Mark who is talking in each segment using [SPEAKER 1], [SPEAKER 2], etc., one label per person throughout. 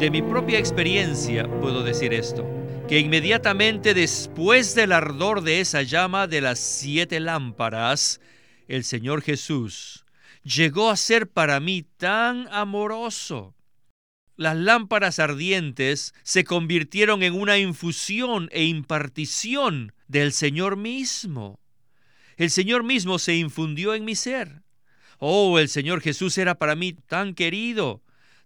[SPEAKER 1] De mi propia experiencia puedo decir esto, que inmediatamente después del ardor de esa llama de las siete lámparas, el Señor Jesús llegó a ser para mí tan amoroso. Las lámparas ardientes se convirtieron en una infusión e impartición del Señor mismo. El Señor mismo se infundió en mi ser. Oh, el Señor Jesús era para mí tan querido,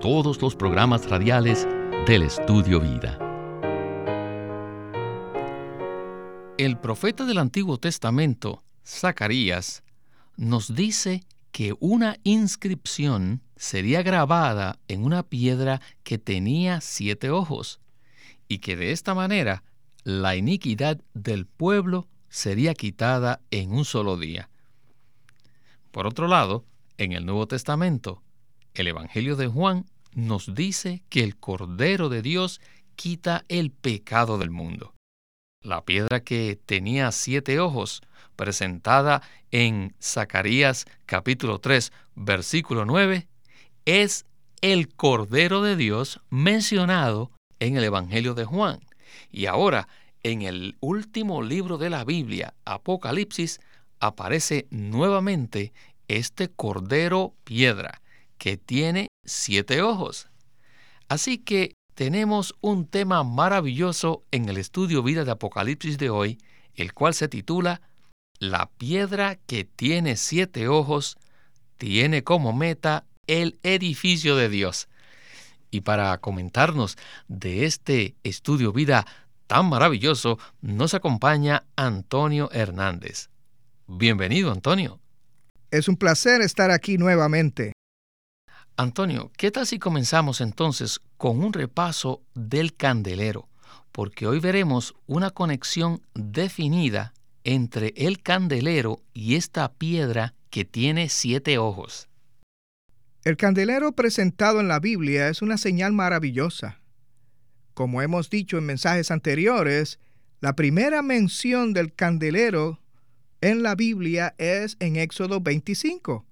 [SPEAKER 2] todos los programas radiales del Estudio Vida. El profeta del Antiguo Testamento, Zacarías, nos dice que una inscripción sería grabada en una piedra que tenía siete ojos, y que de esta manera la iniquidad del pueblo sería quitada en un solo día. Por otro lado, en el Nuevo Testamento, el Evangelio de Juan nos dice que el Cordero de Dios quita el pecado del mundo. La piedra que tenía siete ojos, presentada en Zacarías capítulo 3, versículo 9, es el Cordero de Dios mencionado en el Evangelio de Juan. Y ahora en el último libro de la Biblia, Apocalipsis, aparece nuevamente este cordero piedra que tiene siete ojos. Así que tenemos un tema maravilloso en el estudio vida de Apocalipsis de hoy, el cual se titula La piedra que tiene siete ojos tiene como meta el edificio de Dios. Y para comentarnos de este estudio vida tan maravilloso, nos acompaña Antonio Hernández. Bienvenido, Antonio.
[SPEAKER 3] Es un placer estar aquí nuevamente.
[SPEAKER 2] Antonio, ¿qué tal si comenzamos entonces con un repaso del candelero? Porque hoy veremos una conexión definida entre el candelero y esta piedra que tiene siete ojos.
[SPEAKER 3] El candelero presentado en la Biblia es una señal maravillosa. Como hemos dicho en mensajes anteriores, la primera mención del candelero en la Biblia es en Éxodo 25.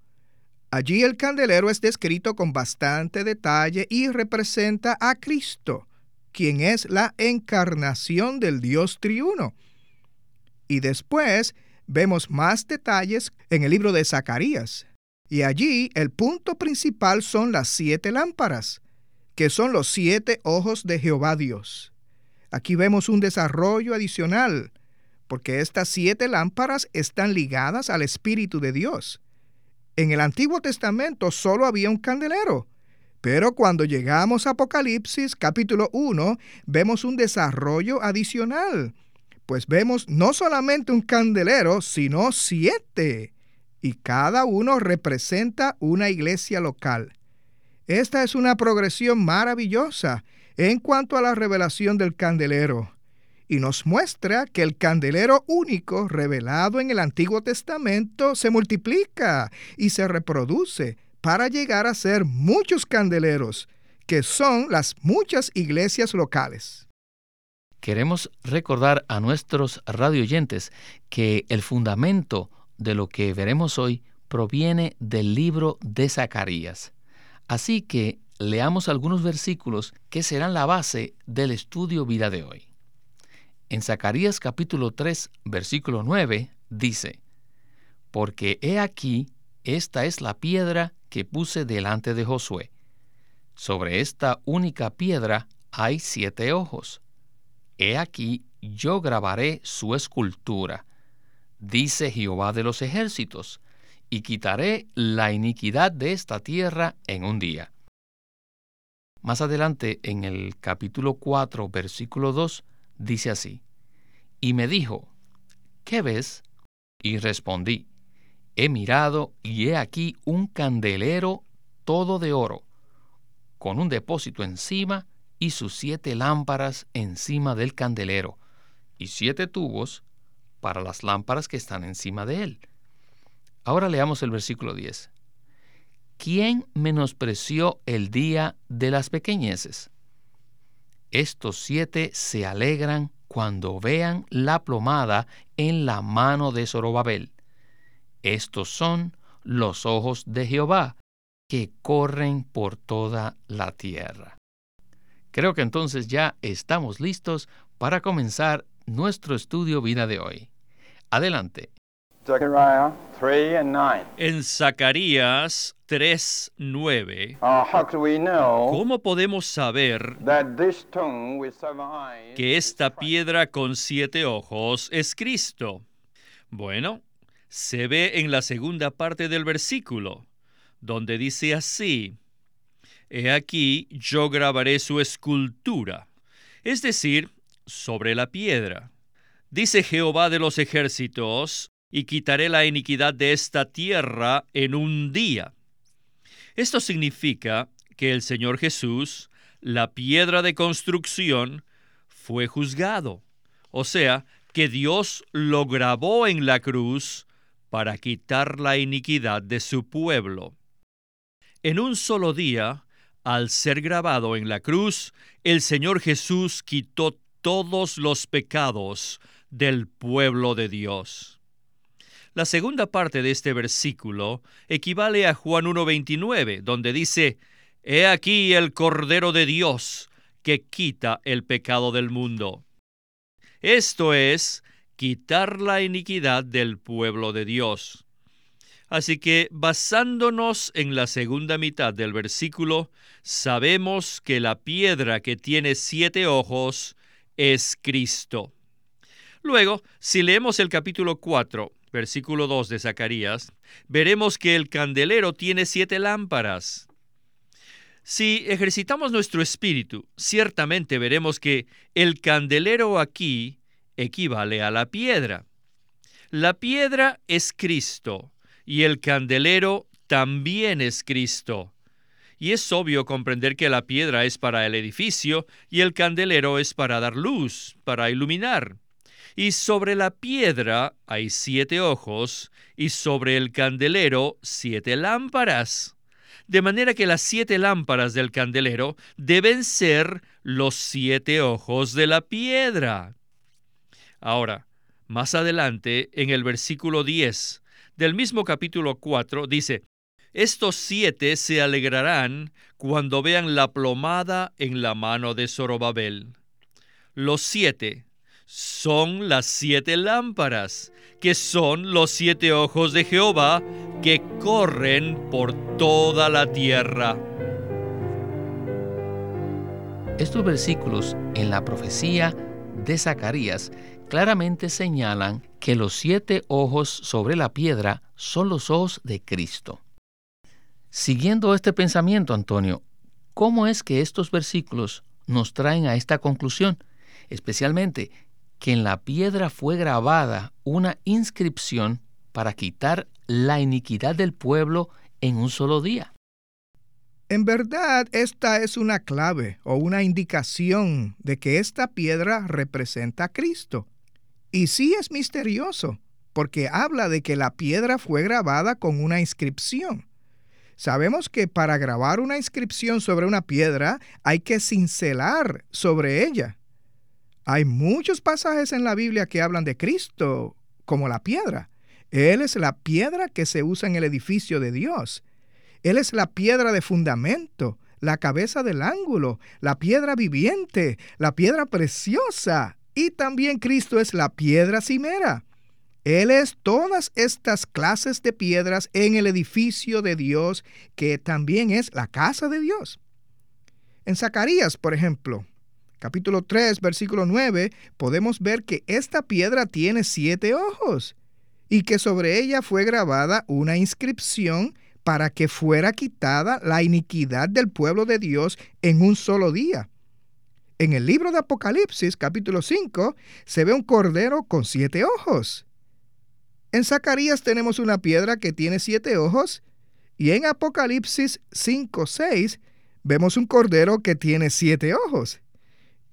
[SPEAKER 3] Allí el candelero es descrito con bastante detalle y representa a Cristo, quien es la encarnación del Dios triuno. Y después vemos más detalles en el libro de Zacarías. Y allí el punto principal son las siete lámparas, que son los siete ojos de Jehová Dios. Aquí vemos un desarrollo adicional, porque estas siete lámparas están ligadas al Espíritu de Dios. En el Antiguo Testamento solo había un candelero, pero cuando llegamos a Apocalipsis capítulo 1, vemos un desarrollo adicional, pues vemos no solamente un candelero, sino siete, y cada uno representa una iglesia local. Esta es una progresión maravillosa en cuanto a la revelación del candelero y nos muestra que el candelero único revelado en el Antiguo Testamento se multiplica y se reproduce para llegar a ser muchos candeleros, que son las muchas iglesias locales.
[SPEAKER 2] Queremos recordar a nuestros radioyentes que el fundamento de lo que veremos hoy proviene del libro de Zacarías. Así que leamos algunos versículos que serán la base del estudio vida de hoy. En Zacarías capítulo 3, versículo 9, dice, Porque he aquí, esta es la piedra que puse delante de Josué. Sobre esta única piedra hay siete ojos. He aquí, yo grabaré su escultura, dice Jehová de los ejércitos, y quitaré la iniquidad de esta tierra en un día. Más adelante, en el capítulo 4, versículo 2, dice así, Y me dijo, ¿qué ves? Y respondí, he mirado y he aquí un candelero todo de oro, con un depósito encima y sus siete lámparas encima del candelero, y siete tubos para las lámparas que están encima de él. Ahora leamos el versículo 10. ¿Quién menospreció el día de las pequeñeces? Estos siete se alegran cuando vean la plomada en la mano de Zorobabel. Estos son los ojos de Jehová, que corren por toda la tierra. Creo que entonces ya estamos listos para comenzar nuestro estudio vida de hoy. Adelante.
[SPEAKER 1] En Zacarías 3:9, uh, ¿cómo podemos saber que esta piedra con siete ojos es Cristo? Bueno, se ve en la segunda parte del versículo, donde dice así, He aquí yo grabaré su escultura, es decir, sobre la piedra. Dice Jehová de los ejércitos, y quitaré la iniquidad de esta tierra en un día. Esto significa que el Señor Jesús, la piedra de construcción, fue juzgado. O sea, que Dios lo grabó en la cruz para quitar la iniquidad de su pueblo. En un solo día, al ser grabado en la cruz, el Señor Jesús quitó todos los pecados del pueblo de Dios. La segunda parte de este versículo equivale a Juan 1.29, donde dice, He aquí el Cordero de Dios que quita el pecado del mundo. Esto es, quitar la iniquidad del pueblo de Dios. Así que, basándonos en la segunda mitad del versículo, sabemos que la piedra que tiene siete ojos es Cristo. Luego, si leemos el capítulo 4, versículo 2 de Zacarías, veremos que el candelero tiene siete lámparas. Si ejercitamos nuestro espíritu, ciertamente veremos que el candelero aquí equivale a la piedra. La piedra es Cristo y el candelero también es Cristo. Y es obvio comprender que la piedra es para el edificio y el candelero es para dar luz, para iluminar. Y sobre la piedra hay siete ojos, y sobre el candelero siete lámparas. De manera que las siete lámparas del candelero deben ser los siete ojos de la piedra. Ahora, más adelante, en el versículo 10 del mismo capítulo 4, dice, Estos siete se alegrarán cuando vean la plomada en la mano de Zorobabel. Los siete son las siete lámparas, que son los siete ojos de Jehová que corren por toda la tierra.
[SPEAKER 2] Estos versículos en la profecía de Zacarías claramente señalan que los siete ojos sobre la piedra son los ojos de Cristo. Siguiendo este pensamiento, Antonio, ¿cómo es que estos versículos nos traen a esta conclusión? Especialmente que en la piedra fue grabada una inscripción para quitar la iniquidad del pueblo en un solo día.
[SPEAKER 3] En verdad, esta es una clave o una indicación de que esta piedra representa a Cristo. Y sí es misterioso, porque habla de que la piedra fue grabada con una inscripción. Sabemos que para grabar una inscripción sobre una piedra hay que cincelar sobre ella. Hay muchos pasajes en la Biblia que hablan de Cristo como la piedra. Él es la piedra que se usa en el edificio de Dios. Él es la piedra de fundamento, la cabeza del ángulo, la piedra viviente, la piedra preciosa. Y también Cristo es la piedra cimera. Él es todas estas clases de piedras en el edificio de Dios, que también es la casa de Dios. En Zacarías, por ejemplo, capítulo 3, versículo 9, podemos ver que esta piedra tiene siete ojos y que sobre ella fue grabada una inscripción para que fuera quitada la iniquidad del pueblo de Dios en un solo día. En el libro de Apocalipsis, capítulo 5, se ve un cordero con siete ojos. En Zacarías tenemos una piedra que tiene siete ojos y en Apocalipsis 5, 6 vemos un cordero que tiene siete ojos.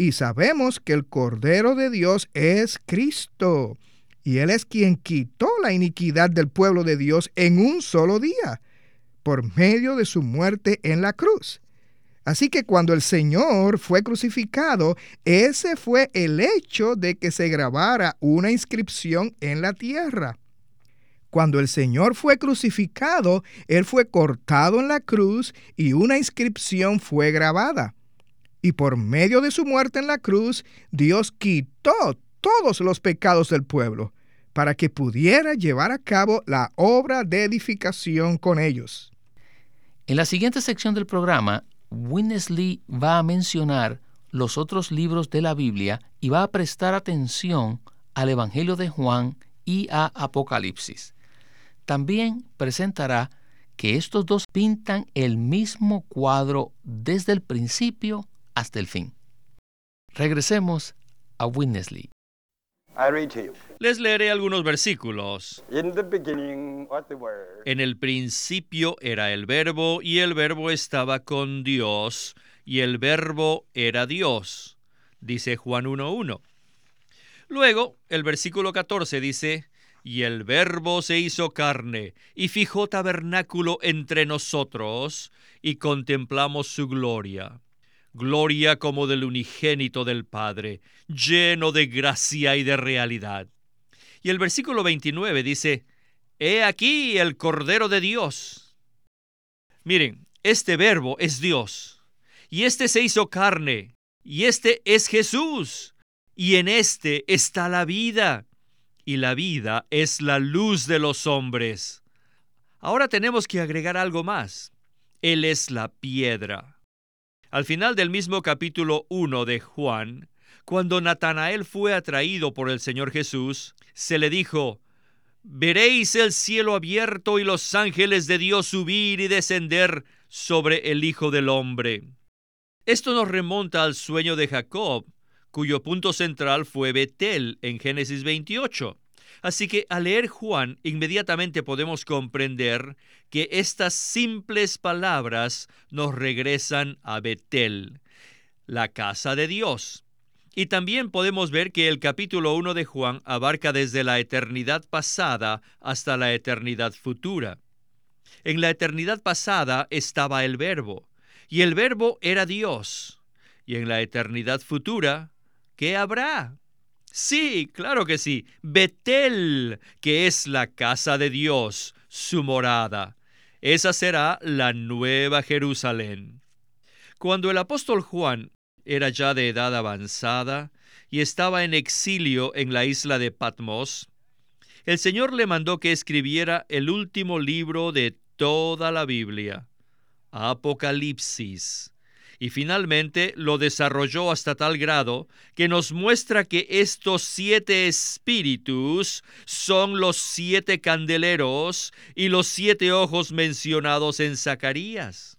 [SPEAKER 3] Y sabemos que el Cordero de Dios es Cristo. Y Él es quien quitó la iniquidad del pueblo de Dios en un solo día, por medio de su muerte en la cruz. Así que cuando el Señor fue crucificado, ese fue el hecho de que se grabara una inscripción en la tierra. Cuando el Señor fue crucificado, Él fue cortado en la cruz y una inscripción fue grabada. Y por medio de su muerte en la cruz, Dios quitó todos los pecados del pueblo para que pudiera llevar a cabo la obra de edificación con ellos.
[SPEAKER 2] En la siguiente sección del programa, Winnesley va a mencionar los otros libros de la Biblia y va a prestar atención al Evangelio de Juan y a Apocalipsis. También presentará que estos dos pintan el mismo cuadro desde el principio hasta el fin. Regresemos a Winnesley.
[SPEAKER 1] Les leeré algunos versículos. En el principio era el verbo y el verbo estaba con Dios y el verbo era Dios, dice Juan 1.1. Luego, el versículo 14 dice, y el verbo se hizo carne y fijó tabernáculo entre nosotros y contemplamos su gloria gloria como del unigénito del Padre, lleno de gracia y de realidad. Y el versículo 29 dice, He aquí el Cordero de Dios. Miren, este verbo es Dios, y este se hizo carne, y este es Jesús, y en este está la vida, y la vida es la luz de los hombres. Ahora tenemos que agregar algo más. Él es la piedra. Al final del mismo capítulo 1 de Juan, cuando Natanael fue atraído por el Señor Jesús, se le dijo, Veréis el cielo abierto y los ángeles de Dios subir y descender sobre el Hijo del Hombre. Esto nos remonta al sueño de Jacob, cuyo punto central fue Betel en Génesis 28. Así que al leer Juan inmediatamente podemos comprender que estas simples palabras nos regresan a Betel, la casa de Dios. Y también podemos ver que el capítulo 1 de Juan abarca desde la eternidad pasada hasta la eternidad futura. En la eternidad pasada estaba el verbo, y el verbo era Dios. Y en la eternidad futura, ¿qué habrá? Sí, claro que sí. Betel, que es la casa de Dios, su morada. Esa será la nueva Jerusalén. Cuando el apóstol Juan era ya de edad avanzada y estaba en exilio en la isla de Patmos, el Señor le mandó que escribiera el último libro de toda la Biblia, Apocalipsis y finalmente lo desarrolló hasta tal grado que nos muestra que estos siete espíritus son los siete candeleros y los siete ojos mencionados en Zacarías.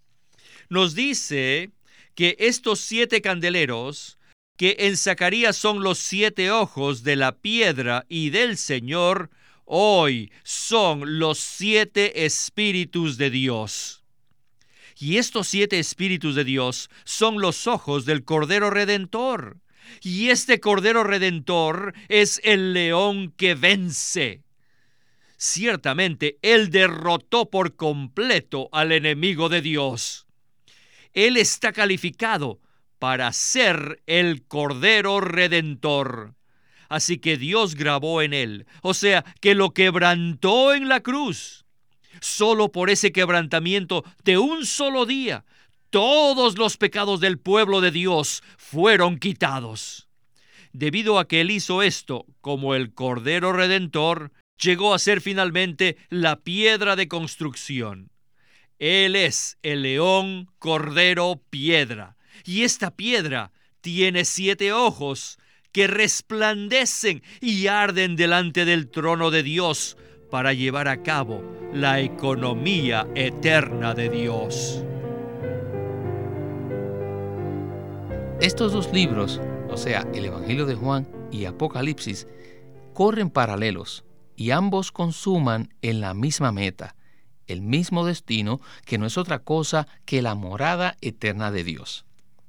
[SPEAKER 1] Nos dice que estos siete candeleros, que en Zacarías son los siete ojos de la piedra y del Señor, hoy son los siete espíritus de Dios. Y estos siete espíritus de Dios son los ojos del Cordero Redentor. Y este Cordero Redentor es el león que vence. Ciertamente, Él derrotó por completo al enemigo de Dios. Él está calificado para ser el Cordero Redentor. Así que Dios grabó en él, o sea, que lo quebrantó en la cruz Solo por ese quebrantamiento de un solo día, todos los pecados del pueblo de Dios fueron quitados. Debido a que él hizo esto como el Cordero Redentor, llegó a ser finalmente la piedra de construcción. Él es el león, cordero, piedra. Y esta piedra tiene siete ojos que resplandecen y arden delante del trono de Dios para llevar a cabo la economía eterna de Dios.
[SPEAKER 2] Estos dos libros, o sea, el Evangelio de Juan y Apocalipsis, corren paralelos y ambos consuman en la misma meta, el mismo destino que no es otra cosa que la morada eterna de Dios.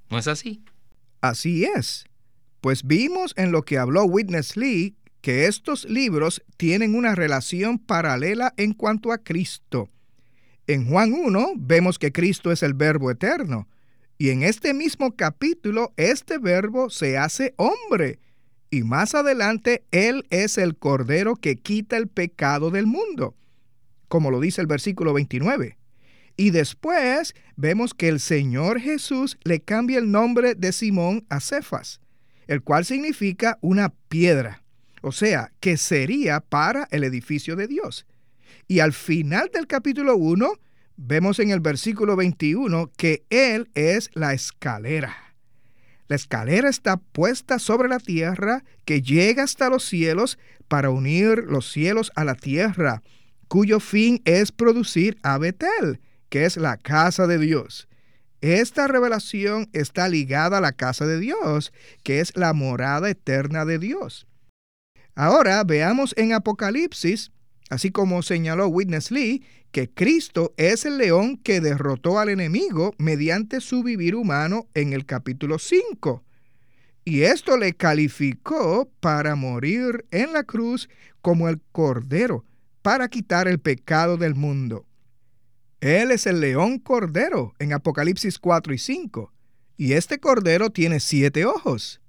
[SPEAKER 2] ¿No es así?
[SPEAKER 3] Así es. Pues vimos en lo que habló Witness Lee que estos libros tienen una relación paralela en cuanto a Cristo. En Juan 1 vemos que Cristo es el verbo eterno, y en este mismo capítulo este verbo se hace hombre, y más adelante Él es el Cordero que quita el pecado del mundo, como lo dice el versículo 29. Y después vemos que el Señor Jesús le cambia el nombre de Simón a Cefas, el cual significa una piedra, o sea, que sería para el edificio de Dios. Y al final del capítulo 1 vemos en el versículo 21 que Él es la escalera. La escalera está puesta sobre la tierra que llega hasta los cielos para unir los cielos a la tierra, cuyo fin es producir a Betel, que es la casa de Dios. Esta revelación está ligada a la casa de Dios, que es la morada eterna de Dios. Ahora veamos en Apocalipsis, así como señaló Witness Lee, que Cristo es el león que derrotó al enemigo mediante su vivir humano en el capítulo 5. Y esto le calificó para morir en la cruz como el cordero, para quitar el pecado del mundo. Él es el león cordero en Apocalipsis 4 y 5, y este cordero tiene siete ojos.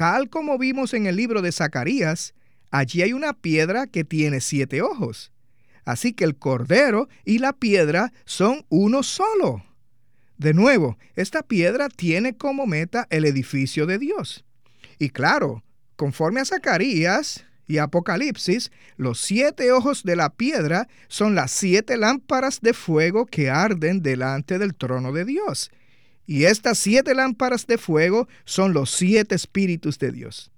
[SPEAKER 3] Tal como vimos en el libro de Zacarías, allí hay una piedra que tiene siete ojos. Así que el cordero y la piedra son uno solo. De nuevo, esta piedra tiene como meta el edificio de Dios. Y claro, conforme a Zacarías y Apocalipsis, los siete ojos de la piedra son las siete lámparas de fuego que arden delante del trono de Dios. Y estas siete lámparas de fuego son los siete espíritus de Dios.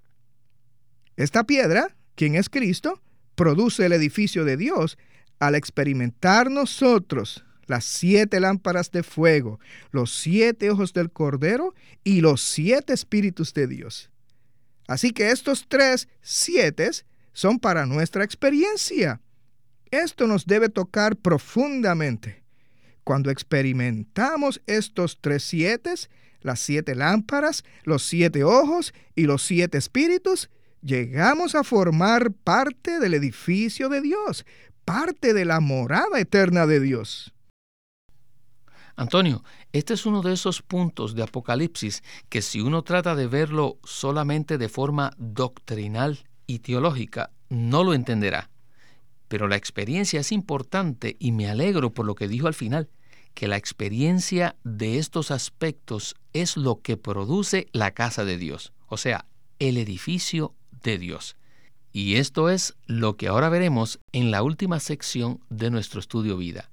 [SPEAKER 3] Esta piedra, quien es Cristo, produce el edificio de Dios al experimentar nosotros las siete lámparas de fuego, los siete ojos del Cordero y los siete espíritus de Dios. Así que estos tres siete son para nuestra experiencia. Esto nos debe tocar profundamente. Cuando experimentamos estos tres siete, las siete lámparas, los siete ojos y los siete espíritus, llegamos a formar parte del edificio de Dios, parte de la morada eterna de Dios.
[SPEAKER 2] Antonio, este es uno de esos puntos de Apocalipsis que si uno trata de verlo solamente de forma doctrinal y teológica, no lo entenderá. Pero la experiencia es importante y me alegro por lo que dijo al final, que la experiencia de estos aspectos es lo que produce la casa de Dios, o sea, el edificio de Dios. Y esto es lo que ahora veremos en la última sección de nuestro estudio vida,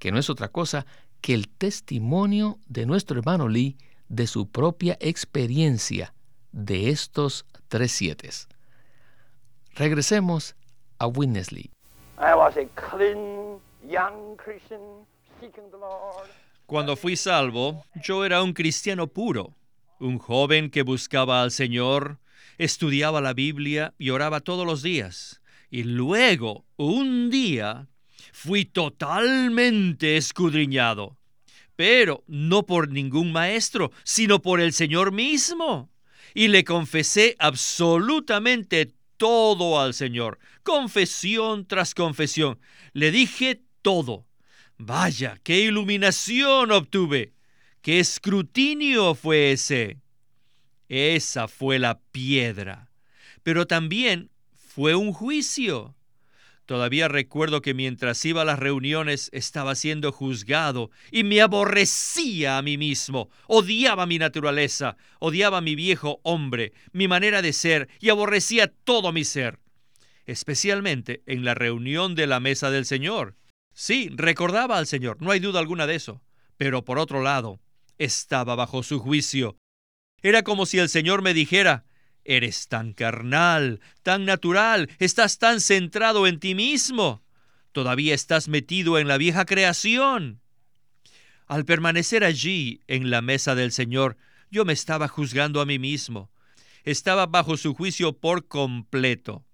[SPEAKER 2] que no es otra cosa que el testimonio de nuestro hermano Lee de su propia experiencia de estos tres siete. Regresemos a Witness Lee.
[SPEAKER 1] Cuando fui salvo, yo era un cristiano puro, un joven que buscaba al Señor, estudiaba la Biblia y oraba todos los días. Y luego, un día, fui totalmente escudriñado, pero no por ningún maestro, sino por el Señor mismo. Y le confesé absolutamente todo al Señor, confesión tras confesión. Le dije todo. Vaya, qué iluminación obtuve. ¿Qué escrutinio fue ese? Esa fue la piedra. Pero también fue un juicio. Todavía recuerdo que mientras iba a las reuniones estaba siendo juzgado y me aborrecía a mí mismo, odiaba mi naturaleza, odiaba mi viejo hombre, mi manera de ser y aborrecía todo mi ser, especialmente en la reunión de la mesa del Señor. Sí, recordaba al Señor, no hay duda alguna de eso, pero por otro lado, estaba bajo su juicio. Era como si el Señor me dijera, eres tan carnal, tan natural, estás tan centrado en ti mismo, todavía estás metido en la vieja creación. Al permanecer allí, en la mesa del Señor, yo me estaba juzgando a mí mismo, estaba bajo su juicio por completo.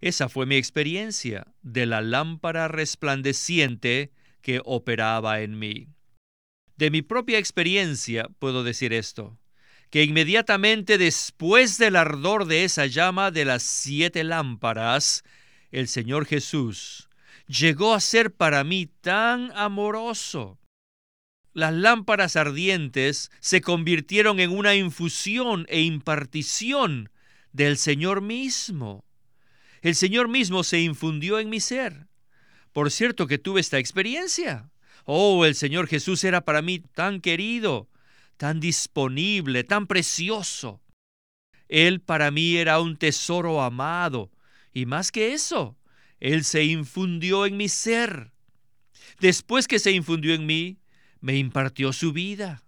[SPEAKER 1] Esa fue mi experiencia de la lámpara resplandeciente que operaba en mí. De mi propia experiencia puedo decir esto, que inmediatamente después del ardor de esa llama de las siete lámparas, el Señor Jesús llegó a ser para mí tan amoroso. Las lámparas ardientes se convirtieron en una infusión e impartición del Señor mismo. El Señor mismo se infundió en mi ser. Por cierto que tuve esta experiencia. Oh, el Señor Jesús era para mí tan querido, tan disponible, tan precioso. Él para mí era un tesoro amado, y más que eso, Él se infundió en mi ser. Después que se infundió en mí, me impartió su vida.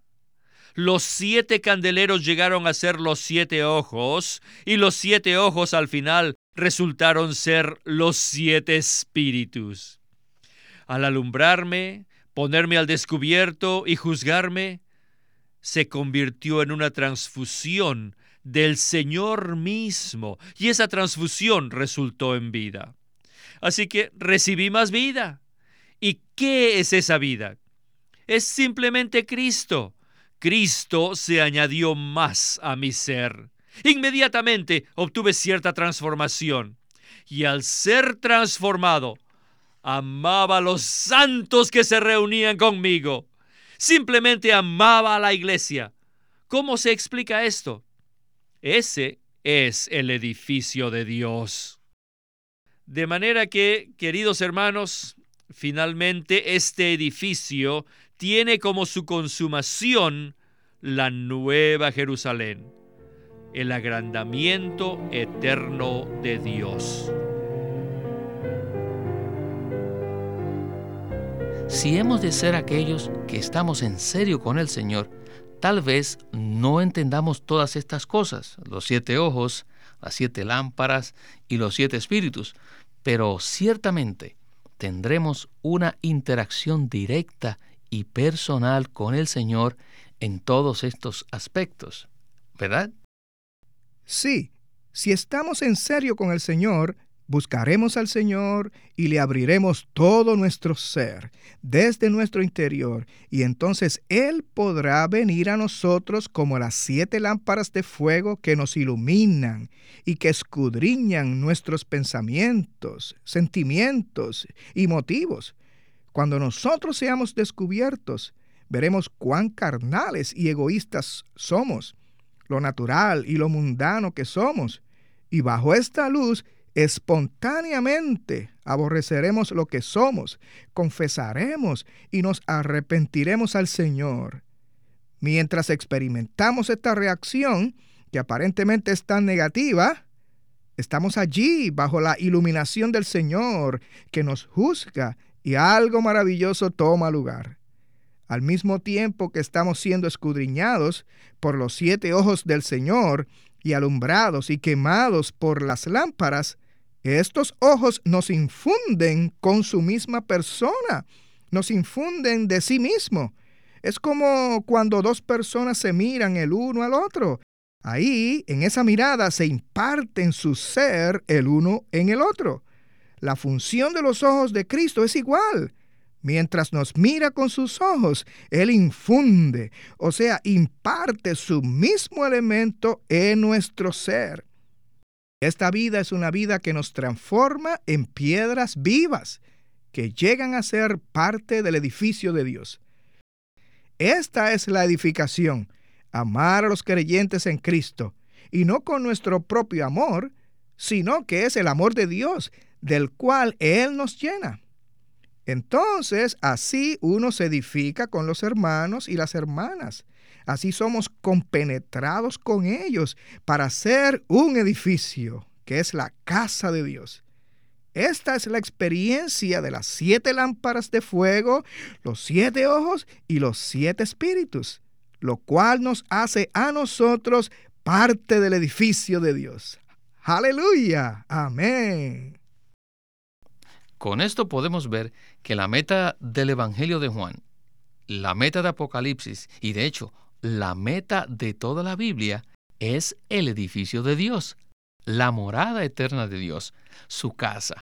[SPEAKER 1] Los siete candeleros llegaron a ser los siete ojos, y los siete ojos al final resultaron ser los siete espíritus. Al alumbrarme, ponerme al descubierto y juzgarme, se convirtió en una transfusión del Señor mismo, y esa transfusión resultó en vida. Así que recibí más vida. ¿Y qué es esa vida? Es simplemente Cristo. Cristo se añadió más a mi ser. Inmediatamente obtuve cierta transformación. Y al ser transformado, amaba a los santos que se reunían conmigo. Simplemente amaba a la iglesia. ¿Cómo se explica esto? Ese es el edificio de Dios. De manera que, queridos hermanos, finalmente este edificio tiene como su consumación la nueva Jerusalén, el agrandamiento eterno de Dios.
[SPEAKER 2] Si hemos de ser aquellos que estamos en serio con el Señor, tal vez no entendamos todas estas cosas, los siete ojos, las siete lámparas y los siete espíritus, pero ciertamente tendremos una interacción directa y personal con el Señor en todos estos aspectos, ¿verdad?
[SPEAKER 3] Sí, si estamos en serio con el Señor, buscaremos al Señor y le abriremos todo nuestro ser, desde nuestro interior, y entonces Él podrá venir a nosotros como las siete lámparas de fuego que nos iluminan y que escudriñan nuestros pensamientos, sentimientos y motivos. Cuando nosotros seamos descubiertos, veremos cuán carnales y egoístas somos, lo natural y lo mundano que somos, y bajo esta luz espontáneamente aborreceremos lo que somos, confesaremos y nos arrepentiremos al Señor. Mientras experimentamos esta reacción, que aparentemente es tan negativa, estamos allí bajo la iluminación del Señor, que nos juzga y algo maravilloso toma lugar. Al mismo tiempo que estamos siendo escudriñados por los siete ojos del Señor y alumbrados y quemados por las lámparas, estos ojos nos infunden con su misma persona, nos infunden de sí mismo. Es como cuando dos personas se miran el uno al otro. Ahí, en esa mirada, se imparte en su ser el uno en el otro. La función de los ojos de Cristo es igual. Mientras nos mira con sus ojos, Él infunde, o sea, imparte su mismo elemento en nuestro ser. Esta vida es una vida que nos transforma en piedras vivas, que llegan a ser parte del edificio de Dios. Esta es la edificación, amar a los creyentes en Cristo, y no con nuestro propio amor, sino que es el amor de Dios del cual Él nos llena. Entonces, así uno se edifica con los hermanos y las hermanas. Así somos compenetrados con ellos para ser un edificio, que es la casa de Dios. Esta es la experiencia de las siete lámparas de fuego, los siete ojos y los siete espíritus, lo cual nos hace a nosotros parte del edificio de Dios. Aleluya. Amén.
[SPEAKER 2] Con esto podemos ver que la meta del Evangelio de Juan, la meta de Apocalipsis y de hecho la meta de toda la Biblia es el edificio de Dios, la morada eterna de Dios, su casa.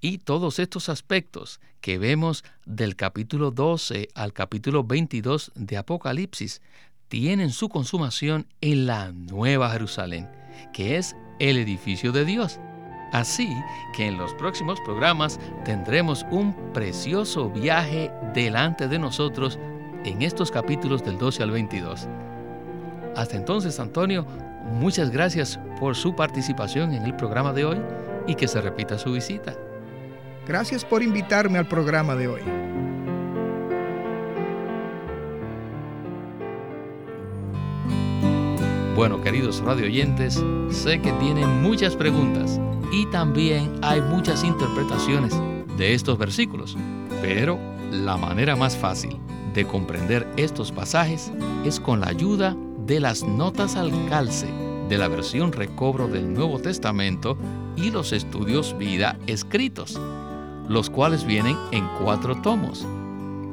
[SPEAKER 2] Y todos estos aspectos que vemos del capítulo 12 al capítulo 22 de Apocalipsis tienen su consumación en la Nueva Jerusalén, que es el edificio de Dios. Así que en los próximos programas tendremos un precioso viaje delante de nosotros en estos capítulos del 12 al 22. Hasta entonces, Antonio, muchas gracias por su participación en el programa de hoy y que se repita su visita.
[SPEAKER 3] Gracias por invitarme al programa de hoy.
[SPEAKER 2] Bueno, queridos radio oyentes, sé que tienen muchas preguntas y también hay muchas interpretaciones de estos versículos, pero la manera más fácil de comprender estos pasajes es con la ayuda de las notas al calce de la versión recobro del Nuevo Testamento y los estudios vida escritos, los cuales vienen en cuatro tomos.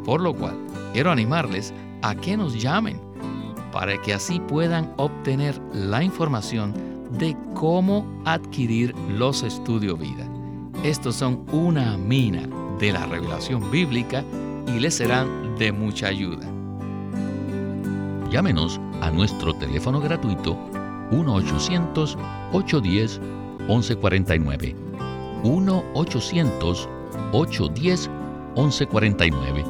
[SPEAKER 2] Por lo cual, quiero animarles a que nos llamen para que así puedan obtener la información de cómo adquirir los estudios vida. Estos son una mina de la revelación bíblica y les serán de mucha ayuda.
[SPEAKER 4] Llámenos a nuestro teléfono gratuito 1-800-810-1149. 1-800-810-1149.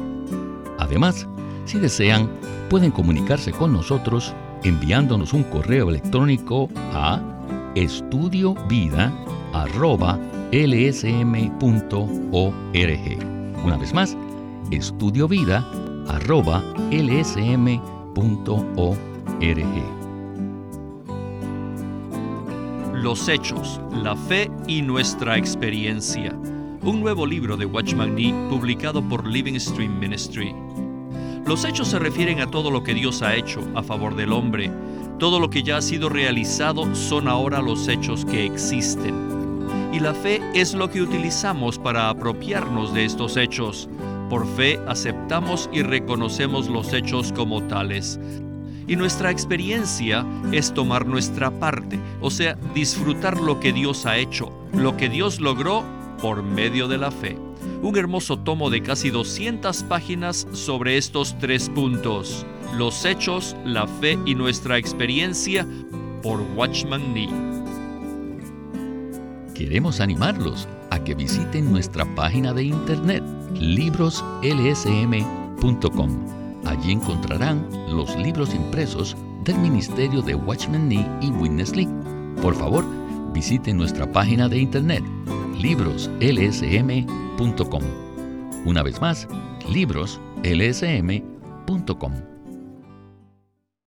[SPEAKER 4] Además, si desean, pueden comunicarse con nosotros enviándonos un correo electrónico a estudiovida.lsm.org. Una vez más, estudiovida.lsm.org.
[SPEAKER 1] Los Hechos, la Fe y nuestra experiencia. Un nuevo libro de Watchman Nee publicado por Living Stream Ministry. Los hechos se refieren a todo lo que Dios ha hecho a favor del hombre. Todo lo que ya ha sido realizado son ahora los hechos que existen. Y la fe es lo que utilizamos para apropiarnos de estos hechos. Por fe aceptamos y reconocemos los hechos como tales. Y nuestra experiencia es tomar nuestra parte, o sea, disfrutar lo que Dios ha hecho, lo que Dios logró por medio de la fe. Un hermoso tomo de casi 200 páginas sobre estos tres puntos, los hechos, la fe y nuestra experiencia por Watchman Nee.
[SPEAKER 4] Queremos animarlos a que visiten nuestra página de internet libroslsm.com Allí encontrarán los libros impresos del Ministerio de Watchman Nee y Witness Lee. Por favor, visite nuestra página de internet libroslsm.com. Una vez más, libroslsm.com.